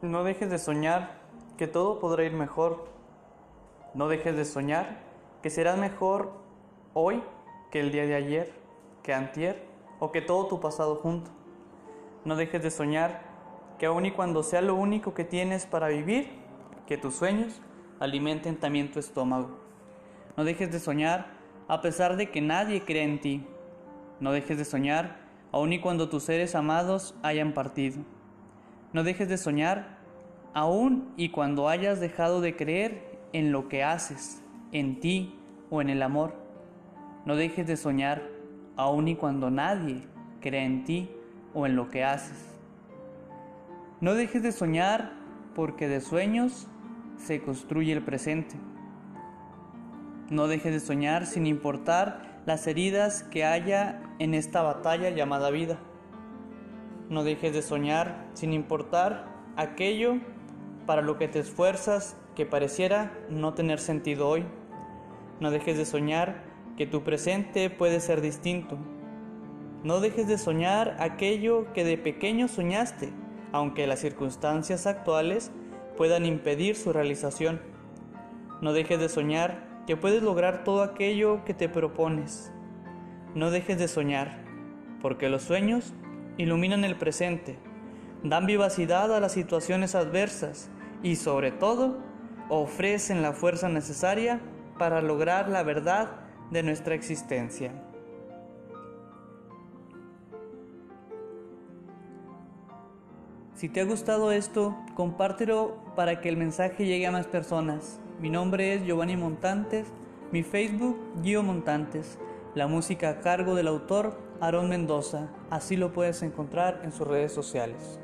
No dejes de soñar que todo podrá ir mejor. No dejes de soñar que serás mejor hoy que el día de ayer, que antier o que todo tu pasado junto. No dejes de soñar que aun y cuando sea lo único que tienes para vivir, que tus sueños alimenten también tu estómago. No dejes de soñar a pesar de que nadie crea en ti. No dejes de soñar aun y cuando tus seres amados hayan partido. No dejes de soñar aun y cuando hayas dejado de creer en lo que haces, en ti o en el amor. No dejes de soñar aun y cuando nadie crea en ti o en lo que haces. No dejes de soñar porque de sueños se construye el presente. No dejes de soñar sin importar las heridas que haya en esta batalla llamada vida. No dejes de soñar sin importar aquello para lo que te esfuerzas que pareciera no tener sentido hoy. No dejes de soñar que tu presente puede ser distinto. No dejes de soñar aquello que de pequeño soñaste, aunque las circunstancias actuales puedan impedir su realización. No dejes de soñar que puedes lograr todo aquello que te propones. No dejes de soñar, porque los sueños iluminan el presente, dan vivacidad a las situaciones adversas y sobre todo ofrecen la fuerza necesaria para lograr la verdad de nuestra existencia. Si te ha gustado esto, compártelo para que el mensaje llegue a más personas. Mi nombre es Giovanni Montantes, mi Facebook Gio Montantes, la música a cargo del autor Aarón Mendoza. Así lo puedes encontrar en sus redes sociales.